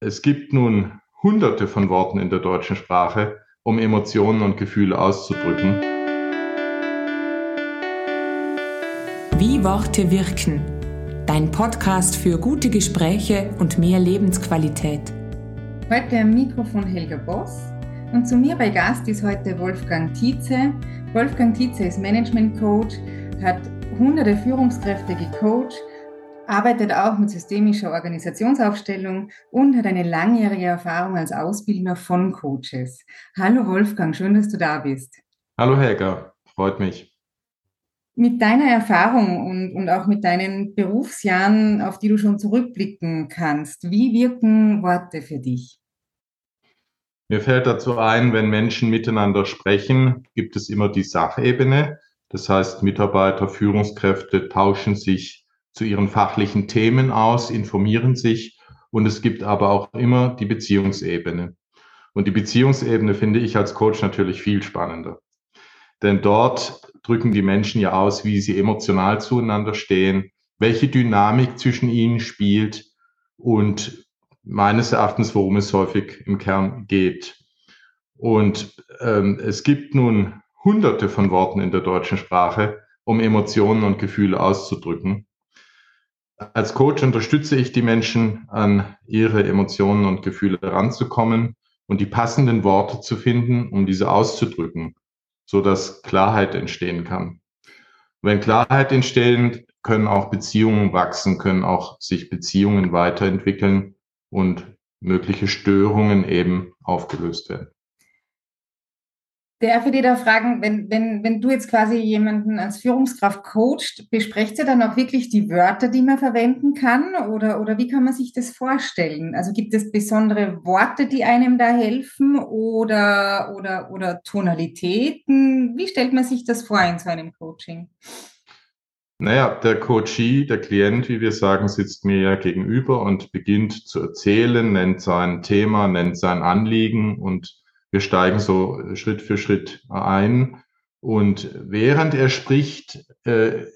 Es gibt nun hunderte von Worten in der deutschen Sprache, um Emotionen und Gefühle auszudrücken. Wie Worte wirken. Dein Podcast für gute Gespräche und mehr Lebensqualität. Heute am Mikrofon Helga Boss und zu mir bei Gast ist heute Wolfgang Tietze. Wolfgang Tietze ist Management Coach, hat hunderte Führungskräfte gecoacht arbeitet auch mit systemischer Organisationsaufstellung und hat eine langjährige Erfahrung als Ausbildner von Coaches. Hallo Wolfgang, schön, dass du da bist. Hallo Helga, freut mich. Mit deiner Erfahrung und, und auch mit deinen Berufsjahren, auf die du schon zurückblicken kannst, wie wirken Worte für dich? Mir fällt dazu ein, wenn Menschen miteinander sprechen, gibt es immer die Sachebene. Das heißt, Mitarbeiter, Führungskräfte tauschen sich zu ihren fachlichen Themen aus, informieren sich und es gibt aber auch immer die Beziehungsebene. Und die Beziehungsebene finde ich als Coach natürlich viel spannender. Denn dort drücken die Menschen ja aus, wie sie emotional zueinander stehen, welche Dynamik zwischen ihnen spielt und meines Erachtens, worum es häufig im Kern geht. Und ähm, es gibt nun hunderte von Worten in der deutschen Sprache, um Emotionen und Gefühle auszudrücken. Als Coach unterstütze ich die Menschen, an ihre Emotionen und Gefühle ranzukommen und die passenden Worte zu finden, um diese auszudrücken, so dass Klarheit entstehen kann. Wenn Klarheit entsteht, können auch Beziehungen wachsen, können auch sich Beziehungen weiterentwickeln und mögliche Störungen eben aufgelöst werden. Darf ich dir da fragen, wenn, wenn, wenn du jetzt quasi jemanden als Führungskraft coacht, besprecht ihr dann auch wirklich die Wörter, die man verwenden kann? Oder, oder wie kann man sich das vorstellen? Also gibt es besondere Worte, die einem da helfen oder, oder, oder Tonalitäten? Wie stellt man sich das vor in so einem Coaching? Naja, der Coachee, der Klient, wie wir sagen, sitzt mir ja gegenüber und beginnt zu erzählen, nennt sein Thema, nennt sein Anliegen und wir steigen so Schritt für Schritt ein. Und während er spricht, äh,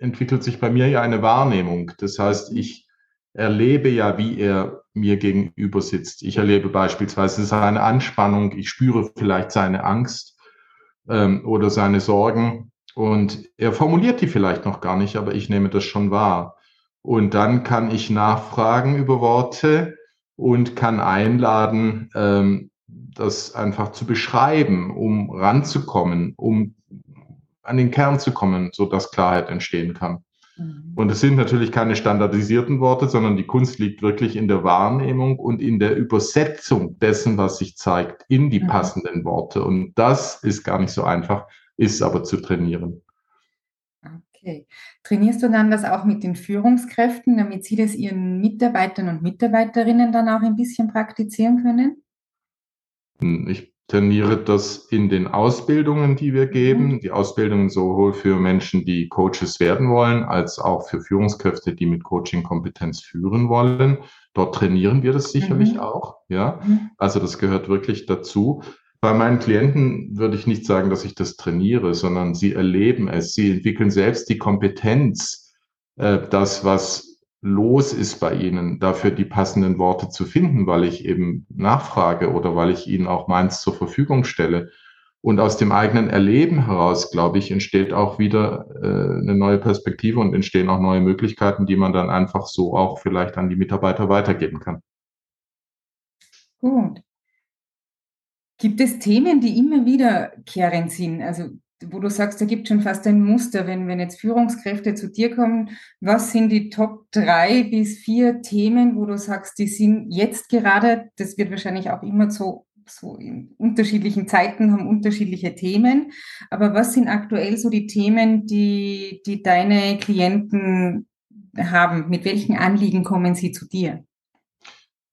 entwickelt sich bei mir ja eine Wahrnehmung. Das heißt, ich erlebe ja, wie er mir gegenüber sitzt. Ich erlebe beispielsweise seine Anspannung, ich spüre vielleicht seine Angst ähm, oder seine Sorgen und er formuliert die vielleicht noch gar nicht, aber ich nehme das schon wahr. Und dann kann ich nachfragen über Worte und kann einladen, ähm, das einfach zu beschreiben, um ranzukommen, um an den Kern zu kommen, so dass Klarheit entstehen kann. Mhm. Und es sind natürlich keine standardisierten Worte, sondern die Kunst liegt wirklich in der Wahrnehmung und in der Übersetzung dessen, was sich zeigt, in die mhm. passenden Worte. Und das ist gar nicht so einfach, ist aber zu trainieren. Okay. Trainierst du dann das auch mit den Führungskräften, damit sie das ihren Mitarbeitern und Mitarbeiterinnen dann auch ein bisschen praktizieren können? Ich trainiere das in den Ausbildungen, die wir geben. Mhm. Die Ausbildungen sowohl für Menschen, die Coaches werden wollen, als auch für Führungskräfte, die mit Coaching-Kompetenz führen wollen. Dort trainieren wir das sicherlich mhm. auch. Ja, mhm. also das gehört wirklich dazu. Bei meinen Klienten würde ich nicht sagen, dass ich das trainiere, sondern sie erleben es. Sie entwickeln selbst die Kompetenz, äh, das, was los ist bei Ihnen, dafür die passenden Worte zu finden, weil ich eben nachfrage oder weil ich Ihnen auch meins zur Verfügung stelle. Und aus dem eigenen Erleben heraus, glaube ich, entsteht auch wieder äh, eine neue Perspektive und entstehen auch neue Möglichkeiten, die man dann einfach so auch vielleicht an die Mitarbeiter weitergeben kann. Gut. Gibt es Themen, die immer wiederkehrend sind? Also wo du sagst, da gibt schon fast ein Muster, wenn, wenn jetzt Führungskräfte zu dir kommen, was sind die Top drei bis vier Themen, wo du sagst, die sind jetzt gerade, das wird wahrscheinlich auch immer so, so in unterschiedlichen Zeiten haben unterschiedliche Themen, aber was sind aktuell so die Themen, die, die deine Klienten haben? Mit welchen Anliegen kommen sie zu dir?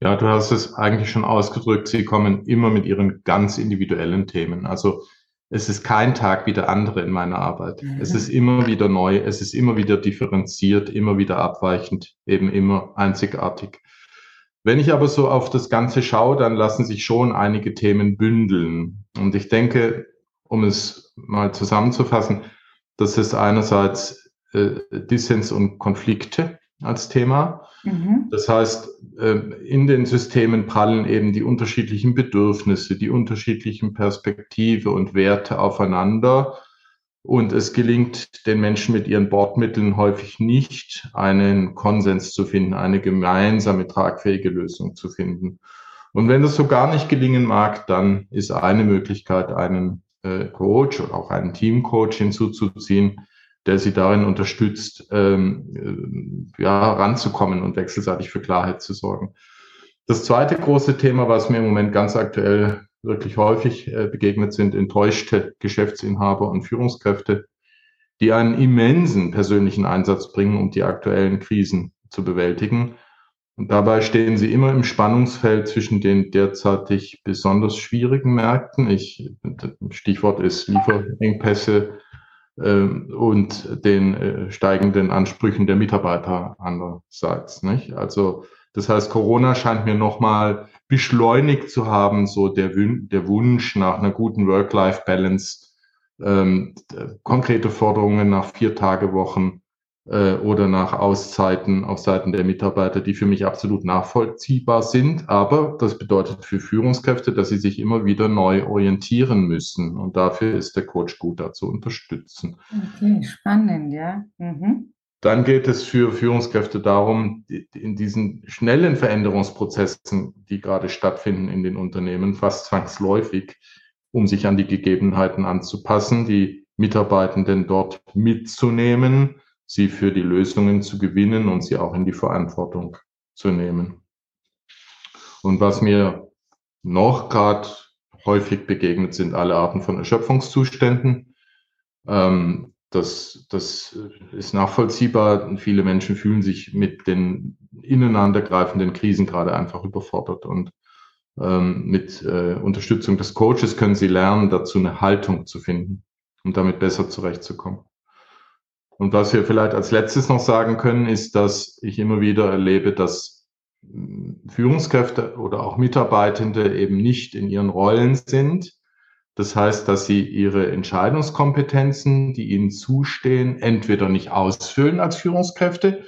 Ja, du hast es eigentlich schon ausgedrückt. Sie kommen immer mit ihren ganz individuellen Themen. Also es ist kein Tag wie der andere in meiner Arbeit. Mhm. Es ist immer wieder neu, es ist immer wieder differenziert, immer wieder abweichend, eben immer einzigartig. Wenn ich aber so auf das Ganze schaue, dann lassen sich schon einige Themen bündeln. Und ich denke, um es mal zusammenzufassen, dass es einerseits äh, Dissens und Konflikte als Thema. Mhm. Das heißt, ähm, in den Systemen prallen eben die unterschiedlichen Bedürfnisse, die unterschiedlichen Perspektive und Werte aufeinander. Und es gelingt den Menschen mit ihren Bordmitteln häufig nicht, einen Konsens zu finden, eine gemeinsame tragfähige Lösung zu finden. Und wenn das so gar nicht gelingen mag, dann ist eine Möglichkeit, einen äh, Coach oder auch einen Teamcoach hinzuzuziehen, der sie darin unterstützt, ähm, äh, ja, ranzukommen und wechselseitig für Klarheit zu sorgen. Das zweite große Thema, was mir im Moment ganz aktuell wirklich häufig äh, begegnet sind, enttäuschte Geschäftsinhaber und Führungskräfte, die einen immensen persönlichen Einsatz bringen, um die aktuellen Krisen zu bewältigen. Und dabei stehen sie immer im Spannungsfeld zwischen den derzeitig besonders schwierigen Märkten. Ich, Stichwort ist Lieferengpässe, und den äh, steigenden Ansprüchen der Mitarbeiter andererseits. Nicht? Also das heißt, Corona scheint mir nochmal beschleunigt zu haben, so der, der Wunsch nach einer guten Work-Life-Balance, ähm, konkrete Forderungen nach vier Tage Wochen äh, oder nach Auszeiten auf Seiten der Mitarbeiter, die für mich absolut nachvollziehbar sind. Aber das bedeutet für Führungskräfte, dass sie sich immer wieder neu orientieren müssen. Und dafür ist der Coach gut da zu unterstützen. Okay, spannend, ja. Mhm. Dann geht es für Führungskräfte darum, in diesen schnellen Veränderungsprozessen, die gerade stattfinden in den Unternehmen, fast zwangsläufig, um sich an die Gegebenheiten anzupassen, die Mitarbeitenden dort mitzunehmen, sie für die Lösungen zu gewinnen und sie auch in die Verantwortung zu nehmen. Und was mir noch gerade häufig begegnet, sind alle Arten von Erschöpfungszuständen. Ähm, das, das ist nachvollziehbar. Viele Menschen fühlen sich mit den ineinandergreifenden Krisen gerade einfach überfordert. Und ähm, mit äh, Unterstützung des Coaches können sie lernen, dazu eine Haltung zu finden, um damit besser zurechtzukommen. Und was wir vielleicht als letztes noch sagen können, ist, dass ich immer wieder erlebe, dass hm, Führungskräfte oder auch Mitarbeitende eben nicht in ihren Rollen sind. Das heißt, dass sie ihre Entscheidungskompetenzen, die ihnen zustehen, entweder nicht ausfüllen als Führungskräfte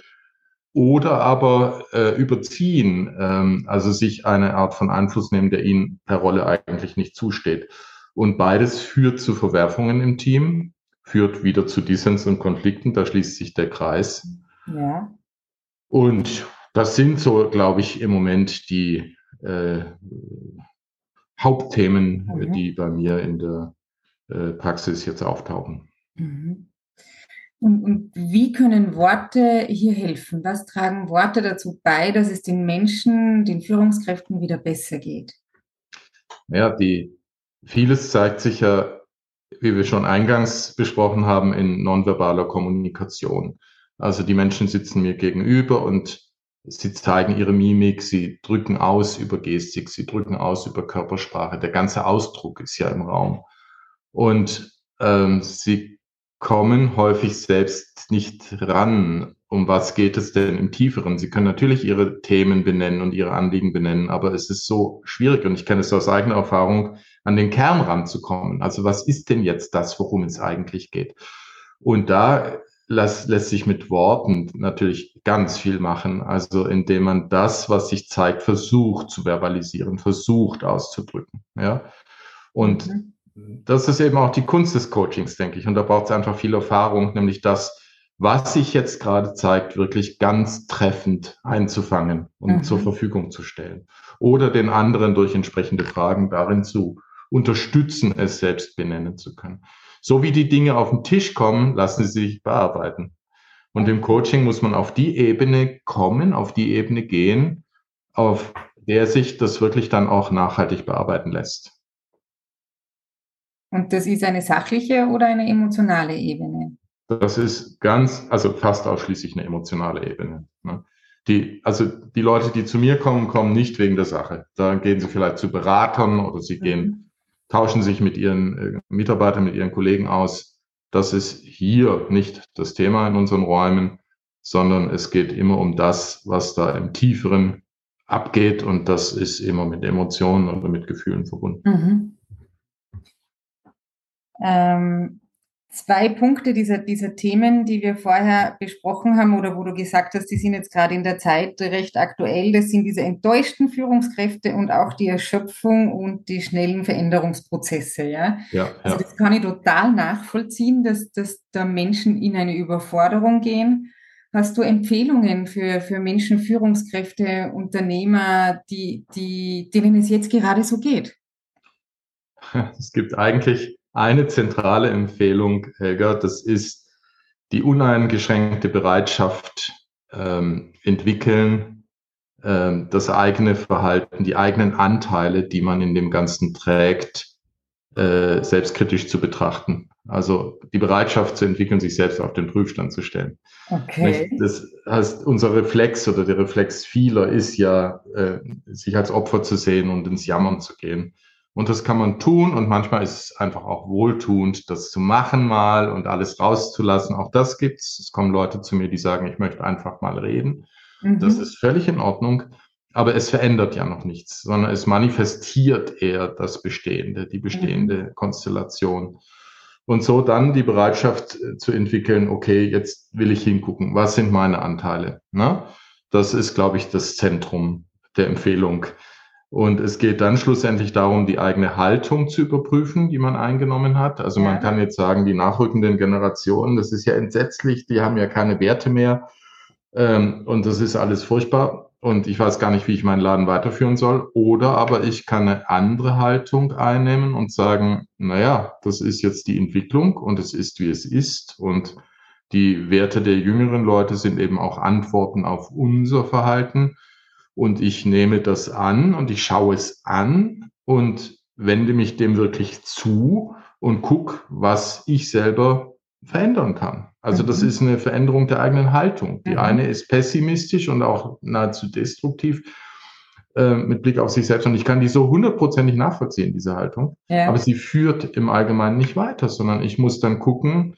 oder aber äh, überziehen, ähm, also sich eine Art von Einfluss nehmen, der ihnen per Rolle eigentlich nicht zusteht. Und beides führt zu Verwerfungen im Team führt wieder zu Dissens und Konflikten, da schließt sich der Kreis. Ja. Und das sind so, glaube ich, im Moment die äh, Hauptthemen, mhm. die bei mir in der äh, Praxis jetzt auftauchen. Mhm. Und, und, wie können Worte hier helfen? Was tragen Worte dazu bei, dass es den Menschen, den Führungskräften wieder besser geht? Ja, die, vieles zeigt sich ja wie wir schon eingangs besprochen haben, in nonverbaler Kommunikation. Also die Menschen sitzen mir gegenüber und sie zeigen ihre Mimik, sie drücken aus über Gestik, sie drücken aus über Körpersprache. Der ganze Ausdruck ist ja im Raum. Und ähm, sie kommen häufig selbst nicht ran. Um was geht es denn im Tieferen? Sie können natürlich ihre Themen benennen und ihre Anliegen benennen, aber es ist so schwierig und ich kenne es aus eigener Erfahrung, an den Kern ranzukommen. Also was ist denn jetzt das, worum es eigentlich geht? Und da lässt, lässt sich mit Worten natürlich ganz viel machen. Also indem man das, was sich zeigt, versucht zu verbalisieren, versucht auszudrücken. Ja. Und mhm. das ist eben auch die Kunst des Coachings, denke ich. Und da braucht es einfach viel Erfahrung, nämlich das, was sich jetzt gerade zeigt, wirklich ganz treffend einzufangen und mhm. zur Verfügung zu stellen. Oder den anderen durch entsprechende Fragen darin zu unterstützen, es selbst benennen zu können. So wie die Dinge auf den Tisch kommen, lassen sie sich bearbeiten. Und im Coaching muss man auf die Ebene kommen, auf die Ebene gehen, auf der sich das wirklich dann auch nachhaltig bearbeiten lässt. Und das ist eine sachliche oder eine emotionale Ebene? Das ist ganz, also fast ausschließlich eine emotionale Ebene. Ne? Die, also die Leute, die zu mir kommen, kommen nicht wegen der Sache. Da gehen sie vielleicht zu Beratern oder sie gehen mhm tauschen sich mit ihren äh, Mitarbeitern, mit ihren Kollegen aus. Das ist hier nicht das Thema in unseren Räumen, sondern es geht immer um das, was da im Tieferen abgeht und das ist immer mit Emotionen oder mit Gefühlen verbunden. Mhm. Ähm, zwei Punkte dieser, dieser Themen, die wir vorher besprochen haben oder wo du gesagt hast, die sind jetzt gerade in der Zeit recht aktuell. Das sind diese enttäuschten Führungskräfte und auch die Erschöpfung und die schnellen Veränderungsprozesse. Ja, ja also das kann ich total nachvollziehen, dass, dass da Menschen in eine Überforderung gehen. Hast du Empfehlungen für, für Menschen, Führungskräfte, Unternehmer, die, die, denen es jetzt gerade so geht? Es gibt eigentlich eine zentrale Empfehlung, Helga, das ist die uneingeschränkte Bereitschaft ähm, entwickeln, ähm, das eigene Verhalten, die eigenen Anteile, die man in dem Ganzen trägt, äh, selbstkritisch zu betrachten. Also die Bereitschaft zu entwickeln, sich selbst auf den Prüfstand zu stellen. Okay. Das heißt, unser Reflex oder der Reflex vieler ist ja, äh, sich als Opfer zu sehen und ins Jammern zu gehen. Und das kann man tun und manchmal ist es einfach auch wohltuend, das zu machen mal und alles rauszulassen. Auch das gibt's. Es kommen Leute zu mir, die sagen, ich möchte einfach mal reden. Mhm. Das ist völlig in Ordnung. Aber es verändert ja noch nichts, sondern es manifestiert eher das Bestehende, die bestehende mhm. Konstellation. Und so dann die Bereitschaft äh, zu entwickeln, okay, jetzt will ich hingucken, was sind meine Anteile? Ne? Das ist, glaube ich, das Zentrum der Empfehlung. Und es geht dann schlussendlich darum, die eigene Haltung zu überprüfen, die man eingenommen hat. Also man kann jetzt sagen, die nachrückenden Generationen, das ist ja entsetzlich, die haben ja keine Werte mehr. Ähm, und das ist alles furchtbar. Und ich weiß gar nicht, wie ich meinen Laden weiterführen soll. Oder aber ich kann eine andere Haltung einnehmen und sagen, naja, das ist jetzt die Entwicklung und es ist, wie es ist. Und die Werte der jüngeren Leute sind eben auch Antworten auf unser Verhalten und ich nehme das an und ich schaue es an und wende mich dem wirklich zu und gucke, was ich selber verändern kann. Also das mhm. ist eine Veränderung der eigenen Haltung. Die mhm. eine ist pessimistisch und auch nahezu destruktiv äh, mit Blick auf sich selbst. Und ich kann die so hundertprozentig nachvollziehen, diese Haltung. Ja. Aber sie führt im Allgemeinen nicht weiter, sondern ich muss dann gucken,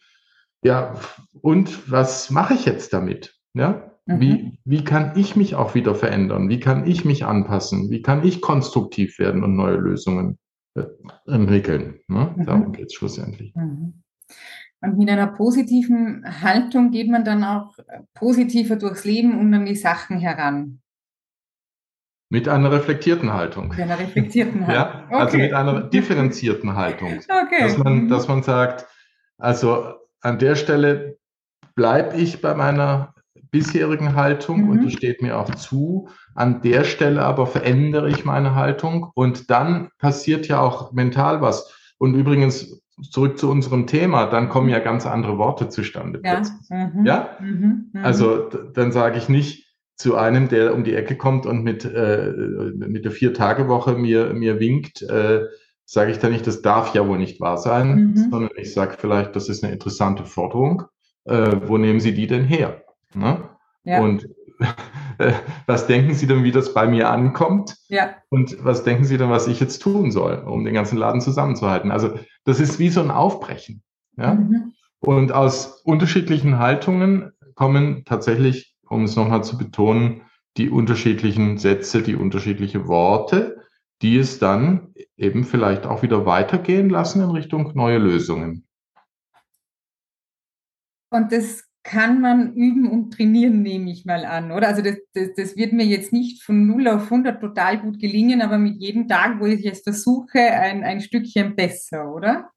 ja, und was mache ich jetzt damit? Ja, mhm. wie kann ich mich auch wieder verändern? Wie kann ich mich anpassen? Wie kann ich konstruktiv werden und neue Lösungen äh, entwickeln? Ne? Mhm. Darum geht es schlussendlich. Mhm. Und mit einer positiven Haltung geht man dann auch positiver durchs Leben und an die Sachen heran. Mit einer reflektierten Haltung. Mit einer reflektierten Haltung. ja, also okay. also mit einer differenzierten Haltung. Okay. Dass man, dass man sagt, also an der Stelle bleibe ich bei meiner bisherigen Haltung mhm. und die steht mir auch zu. An der Stelle aber verändere ich meine Haltung und dann passiert ja auch mental was. Und übrigens zurück zu unserem Thema, dann kommen ja ganz andere Worte zustande. Ja, mhm. ja? Mhm. mhm. also dann sage ich nicht zu einem, der um die Ecke kommt und mit, äh, mit der Vier-Tage-Woche mir, mir winkt, äh, sage ich dann nicht, das darf ja wohl nicht wahr sein, mhm. sondern ich sage vielleicht, das ist eine interessante Forderung. Äh, wo nehmen Sie die denn her? Ne? Ja. Und was denken Sie denn, wie das bei mir ankommt? Ja. Und was denken Sie denn, was ich jetzt tun soll, um den ganzen Laden zusammenzuhalten? Also das ist wie so ein Aufbrechen. Ja? Mhm. Und aus unterschiedlichen Haltungen kommen tatsächlich, um es nochmal zu betonen, die unterschiedlichen Sätze, die unterschiedlichen Worte, die es dann eben vielleicht auch wieder weitergehen lassen in Richtung neue Lösungen. Und das kann man üben und trainieren, nehme ich mal an, oder? Also das, das, das wird mir jetzt nicht von 0 auf 100 total gut gelingen, aber mit jedem Tag, wo ich es versuche, ein, ein Stückchen besser, oder?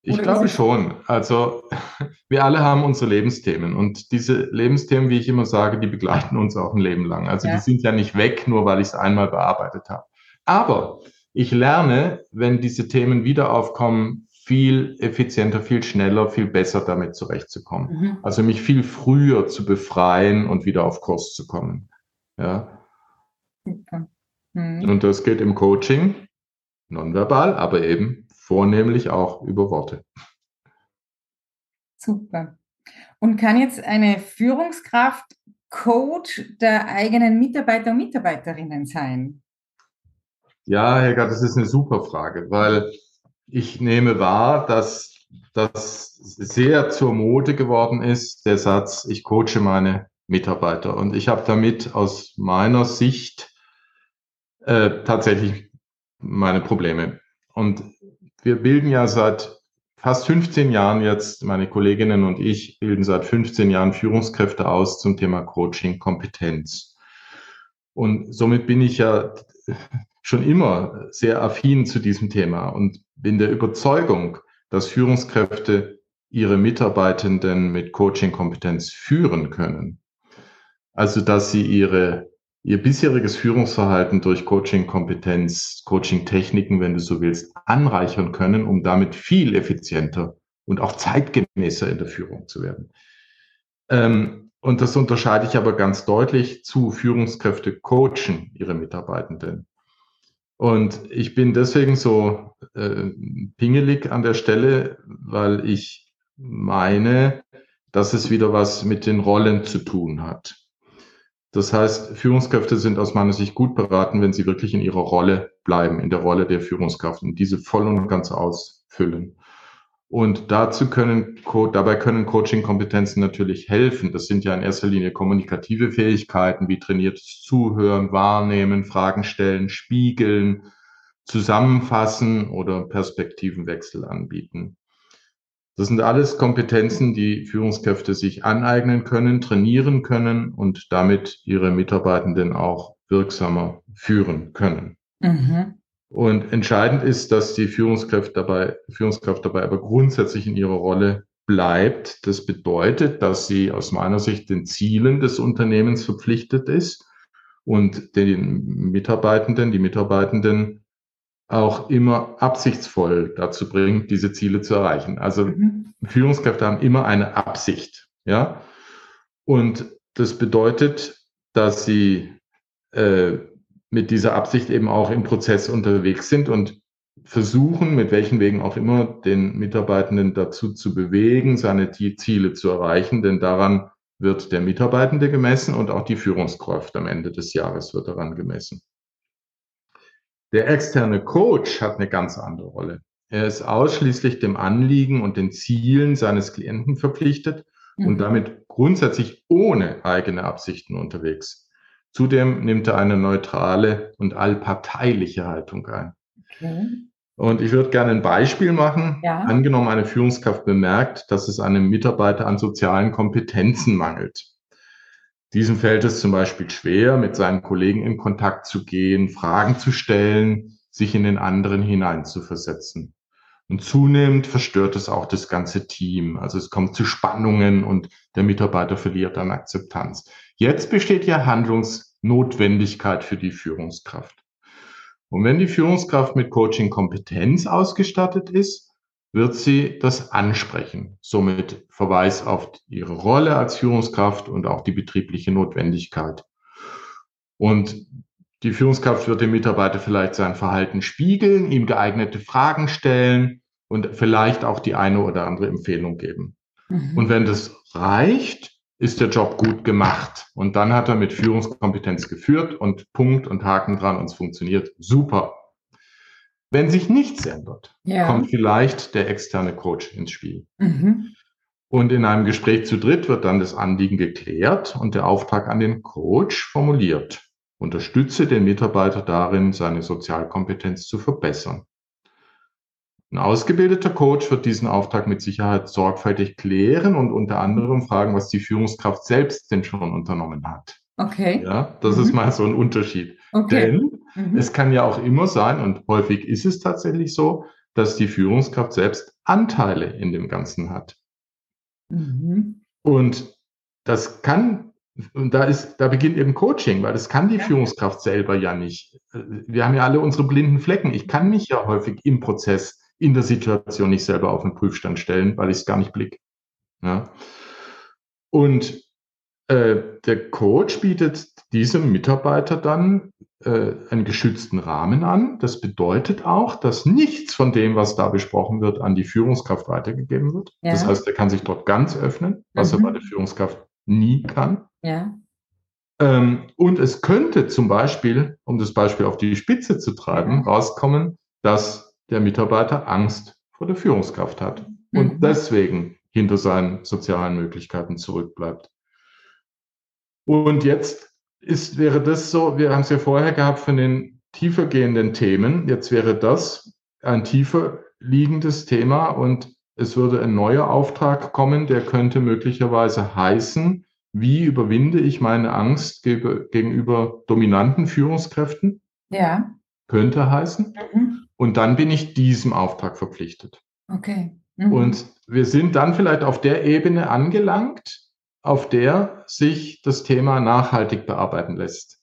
Ich oder glaube schon. Also wir alle haben unsere Lebensthemen und diese Lebensthemen, wie ich immer sage, die begleiten uns auch ein Leben lang. Also ja. die sind ja nicht weg, nur weil ich es einmal bearbeitet habe. Aber ich lerne, wenn diese Themen wieder aufkommen, viel effizienter, viel schneller, viel besser damit zurechtzukommen. Mhm. Also mich viel früher zu befreien und wieder auf Kurs zu kommen. Ja. Mhm. Und das geht im Coaching nonverbal, aber eben vornehmlich auch über Worte. Super. Und kann jetzt eine Führungskraft Coach der eigenen Mitarbeiter und Mitarbeiterinnen sein? Ja, Helga, das ist eine super Frage, weil ich nehme wahr, dass das sehr zur Mode geworden ist, der Satz, ich coache meine Mitarbeiter. Und ich habe damit aus meiner Sicht äh, tatsächlich meine Probleme. Und wir bilden ja seit fast 15 Jahren jetzt, meine Kolleginnen und ich bilden seit 15 Jahren Führungskräfte aus zum Thema Coaching Kompetenz. Und somit bin ich ja schon immer sehr affin zu diesem Thema und bin der Überzeugung, dass Führungskräfte ihre Mitarbeitenden mit Coaching-Kompetenz führen können. Also, dass sie ihre, ihr bisheriges Führungsverhalten durch Coaching-Kompetenz, Coaching-Techniken, wenn du so willst, anreichern können, um damit viel effizienter und auch zeitgemäßer in der Führung zu werden. Ähm, und das unterscheide ich aber ganz deutlich zu Führungskräfte coachen ihre Mitarbeitenden. Und ich bin deswegen so äh, pingelig an der Stelle, weil ich meine, dass es wieder was mit den Rollen zu tun hat. Das heißt, Führungskräfte sind aus meiner Sicht gut beraten, wenn sie wirklich in ihrer Rolle bleiben, in der Rolle der Führungskraft und diese voll und ganz ausfüllen. Und dazu können, dabei können Coaching-Kompetenzen natürlich helfen. Das sind ja in erster Linie kommunikative Fähigkeiten wie trainiertes Zuhören, Wahrnehmen, Fragen stellen, spiegeln, zusammenfassen oder Perspektivenwechsel anbieten. Das sind alles Kompetenzen, die Führungskräfte sich aneignen können, trainieren können und damit ihre Mitarbeitenden auch wirksamer führen können. Mhm. Und entscheidend ist, dass die Führungskraft dabei, Führungskraft dabei aber grundsätzlich in ihrer Rolle bleibt. Das bedeutet, dass sie aus meiner Sicht den Zielen des Unternehmens verpflichtet ist und den Mitarbeitenden, die Mitarbeitenden auch immer absichtsvoll dazu bringt, diese Ziele zu erreichen. Also mhm. Führungskräfte haben immer eine Absicht, ja. Und das bedeutet, dass sie äh, mit dieser Absicht eben auch im Prozess unterwegs sind und versuchen, mit welchen Wegen auch immer, den Mitarbeitenden dazu zu bewegen, seine Ziele zu erreichen, denn daran wird der Mitarbeitende gemessen und auch die Führungskraft am Ende des Jahres wird daran gemessen. Der externe Coach hat eine ganz andere Rolle. Er ist ausschließlich dem Anliegen und den Zielen seines Klienten verpflichtet mhm. und damit grundsätzlich ohne eigene Absichten unterwegs. Zudem nimmt er eine neutrale und allparteiliche Haltung ein. Okay. Und ich würde gerne ein Beispiel machen. Ja. Angenommen, eine Führungskraft bemerkt, dass es einem Mitarbeiter an sozialen Kompetenzen mangelt. Diesem fällt es zum Beispiel schwer, mit seinen Kollegen in Kontakt zu gehen, Fragen zu stellen, sich in den anderen hineinzuversetzen. Und zunehmend verstört es auch das ganze Team. Also es kommt zu Spannungen und der Mitarbeiter verliert an Akzeptanz. Jetzt besteht ja Handlungsnotwendigkeit für die Führungskraft. Und wenn die Führungskraft mit Coaching-Kompetenz ausgestattet ist, wird sie das ansprechen. Somit Verweis auf ihre Rolle als Führungskraft und auch die betriebliche Notwendigkeit. Und die Führungskraft wird dem Mitarbeiter vielleicht sein Verhalten spiegeln, ihm geeignete Fragen stellen und vielleicht auch die eine oder andere Empfehlung geben. Mhm. Und wenn das reicht, ist der Job gut gemacht. Und dann hat er mit Führungskompetenz geführt und Punkt und Haken dran und es funktioniert super. Wenn sich nichts ändert, ja. kommt vielleicht der externe Coach ins Spiel. Mhm. Und in einem Gespräch zu dritt wird dann das Anliegen geklärt und der Auftrag an den Coach formuliert. Unterstütze den Mitarbeiter darin, seine Sozialkompetenz zu verbessern. Ein ausgebildeter Coach wird diesen Auftrag mit Sicherheit sorgfältig klären und unter anderem fragen, was die Führungskraft selbst denn schon unternommen hat. Okay. Ja, das mhm. ist mal so ein Unterschied. Okay. Denn mhm. es kann ja auch immer sein, und häufig ist es tatsächlich so, dass die Führungskraft selbst Anteile in dem Ganzen hat. Mhm. Und das kann, und da ist, da beginnt eben Coaching, weil das kann die ja. Führungskraft selber ja nicht. Wir haben ja alle unsere blinden Flecken. Ich kann mich ja häufig im Prozess in der Situation nicht selber auf den Prüfstand stellen, weil ich es gar nicht blick. Ja. Und äh, der Coach bietet diesem Mitarbeiter dann äh, einen geschützten Rahmen an. Das bedeutet auch, dass nichts von dem, was da besprochen wird, an die Führungskraft weitergegeben wird. Ja. Das heißt, er kann sich dort ganz öffnen, was mhm. er bei der Führungskraft nie kann. Ja. Ähm, und es könnte zum Beispiel, um das Beispiel auf die Spitze zu treiben, rauskommen, dass der Mitarbeiter Angst vor der Führungskraft hat und mhm. deswegen hinter seinen sozialen Möglichkeiten zurückbleibt. Und jetzt ist, wäre das so, wir haben es ja vorher gehabt von den tiefer gehenden Themen, jetzt wäre das ein tiefer liegendes Thema und es würde ein neuer Auftrag kommen, der könnte möglicherweise heißen, wie überwinde ich meine Angst gegenüber dominanten Führungskräften? Ja. Könnte heißen. Mhm. Und dann bin ich diesem Auftrag verpflichtet. Okay. Mhm. Und wir sind dann vielleicht auf der Ebene angelangt, auf der sich das Thema nachhaltig bearbeiten lässt.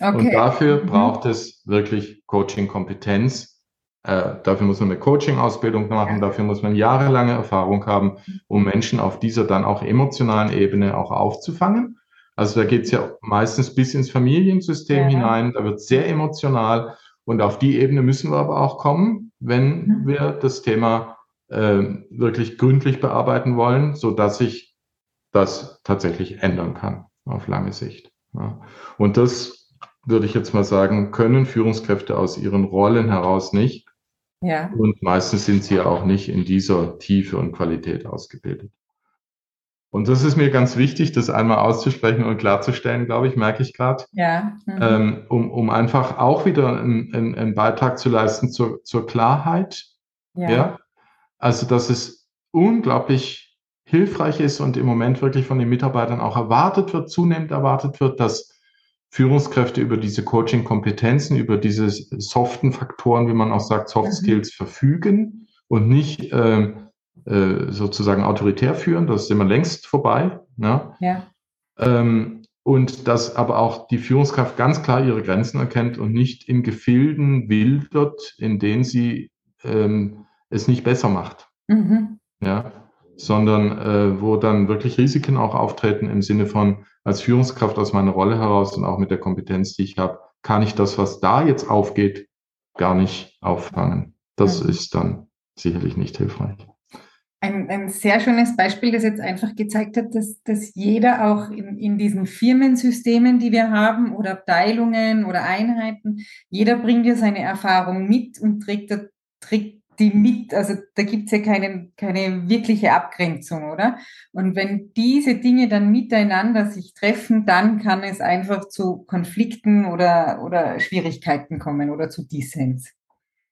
Okay. Und dafür mhm. braucht es wirklich Coaching-Kompetenz. Äh, dafür muss man eine Coaching-Ausbildung machen, ja. dafür muss man jahrelange Erfahrung haben, um Menschen auf dieser dann auch emotionalen Ebene auch aufzufangen. Also da geht es ja meistens bis ins Familiensystem ja. hinein, da wird sehr emotional und auf die Ebene müssen wir aber auch kommen, wenn wir das Thema äh, wirklich gründlich bearbeiten wollen, so dass sich das tatsächlich ändern kann auf lange Sicht. Ja. Und das würde ich jetzt mal sagen, können Führungskräfte aus ihren Rollen heraus nicht. Ja. Und meistens sind sie ja auch nicht in dieser Tiefe und Qualität ausgebildet. Und das ist mir ganz wichtig, das einmal auszusprechen und klarzustellen, glaube ich, merke ich gerade. Ja. Mhm. Ähm, um, um einfach auch wieder einen, einen, einen Beitrag zu leisten zur, zur Klarheit. Ja. ja. Also, dass es unglaublich hilfreich ist und im Moment wirklich von den Mitarbeitern auch erwartet wird, zunehmend erwartet wird, dass Führungskräfte über diese Coaching-Kompetenzen, über diese soften Faktoren, wie man auch sagt, Soft mhm. Skills mhm. verfügen und nicht äh, äh, sozusagen autoritär führen. Das ist immer längst vorbei. Ne? Ja. Ähm, und dass aber auch die Führungskraft ganz klar ihre Grenzen erkennt und nicht in Gefilden wildert, in denen sie ähm, es nicht besser macht. Mhm. Ja, sondern äh, wo dann wirklich Risiken auch auftreten im Sinne von, als Führungskraft aus meiner Rolle heraus und auch mit der Kompetenz, die ich habe, kann ich das, was da jetzt aufgeht, gar nicht auffangen. Das mhm. ist dann sicherlich nicht hilfreich. Ein, ein sehr schönes Beispiel, das jetzt einfach gezeigt hat, dass, dass jeder auch in, in diesen Firmensystemen, die wir haben, oder Abteilungen oder Einheiten, jeder bringt ja seine Erfahrung mit und trägt, trägt die mit, also da gibt es ja keine, keine wirkliche Abgrenzung, oder? Und wenn diese Dinge dann miteinander sich treffen, dann kann es einfach zu Konflikten oder, oder Schwierigkeiten kommen oder zu Dissens.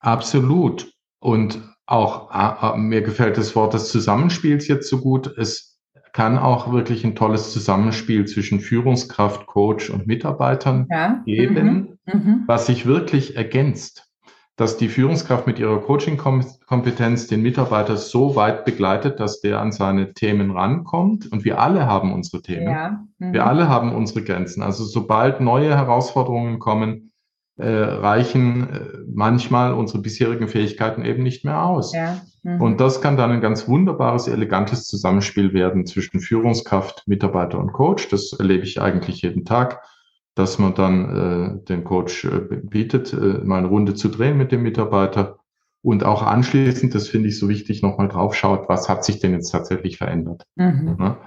Absolut. Und auch äh, mir gefällt das Wort des Zusammenspiels jetzt so gut. Es kann auch wirklich ein tolles Zusammenspiel zwischen Führungskraft, Coach und Mitarbeitern ja. geben, mhm. Mhm. was sich wirklich ergänzt dass die Führungskraft mit ihrer Coaching-Kompetenz den Mitarbeiter so weit begleitet, dass der an seine Themen rankommt. Und wir alle haben unsere Themen. Ja. Mhm. Wir alle haben unsere Grenzen. Also sobald neue Herausforderungen kommen, äh, reichen äh, manchmal unsere bisherigen Fähigkeiten eben nicht mehr aus. Ja. Mhm. Und das kann dann ein ganz wunderbares, elegantes Zusammenspiel werden zwischen Führungskraft, Mitarbeiter und Coach. Das erlebe ich eigentlich jeden Tag dass man dann äh, den Coach äh, bietet, äh, mal eine Runde zu drehen mit dem Mitarbeiter und auch anschließend, das finde ich so wichtig, nochmal drauf schaut, was hat sich denn jetzt tatsächlich verändert. Mhm. Ja?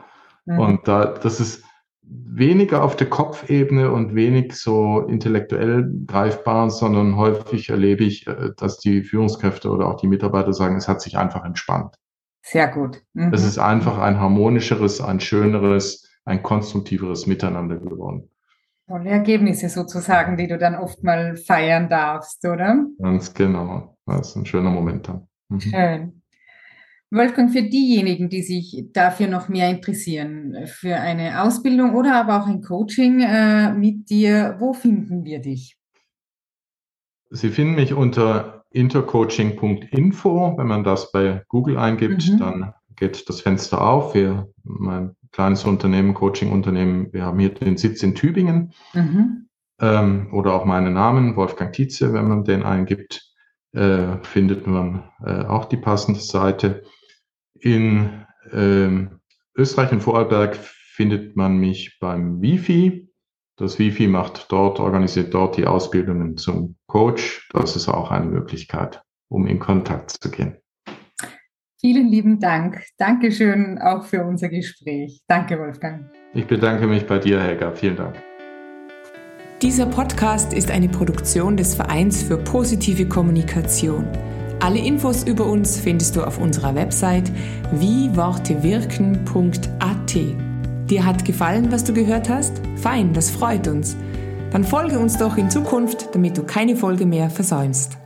Mhm. Und da, das ist weniger auf der Kopfebene und wenig so intellektuell greifbar, sondern häufig erlebe ich, äh, dass die Führungskräfte oder auch die Mitarbeiter sagen, es hat sich einfach entspannt. Sehr gut. Mhm. Es ist einfach ein harmonischeres, ein schöneres, ein konstruktiveres Miteinander geworden. Tolle Ergebnisse sozusagen, die du dann oft mal feiern darfst, oder? Ganz genau. Das ist ein schöner Moment dann. Mhm. Schön. Wolfgang, für diejenigen, die sich dafür noch mehr interessieren, für eine Ausbildung oder aber auch ein Coaching äh, mit dir, wo finden wir dich? Sie finden mich unter intercoaching.info. Wenn man das bei Google eingibt, mhm. dann geht das Fenster auf. Wir, mein kleines Unternehmen, Coaching-Unternehmen. Wir haben hier den Sitz in Tübingen. Mhm. Ähm, oder auch meinen Namen, Wolfgang Tietze, wenn man den eingibt, äh, findet man äh, auch die passende Seite. In ähm, Österreich, in Vorarlberg, findet man mich beim Wifi. Das Wifi macht dort, organisiert dort die Ausbildungen zum Coach. Das ist auch eine Möglichkeit, um in Kontakt zu gehen. Vielen lieben Dank. Dankeschön auch für unser Gespräch. Danke, Wolfgang. Ich bedanke mich bei dir, Helga. Vielen Dank. Dieser Podcast ist eine Produktion des Vereins für positive Kommunikation. Alle Infos über uns findest du auf unserer Website wiewortewirken.at. Dir hat gefallen, was du gehört hast? Fein, das freut uns. Dann folge uns doch in Zukunft, damit du keine Folge mehr versäumst.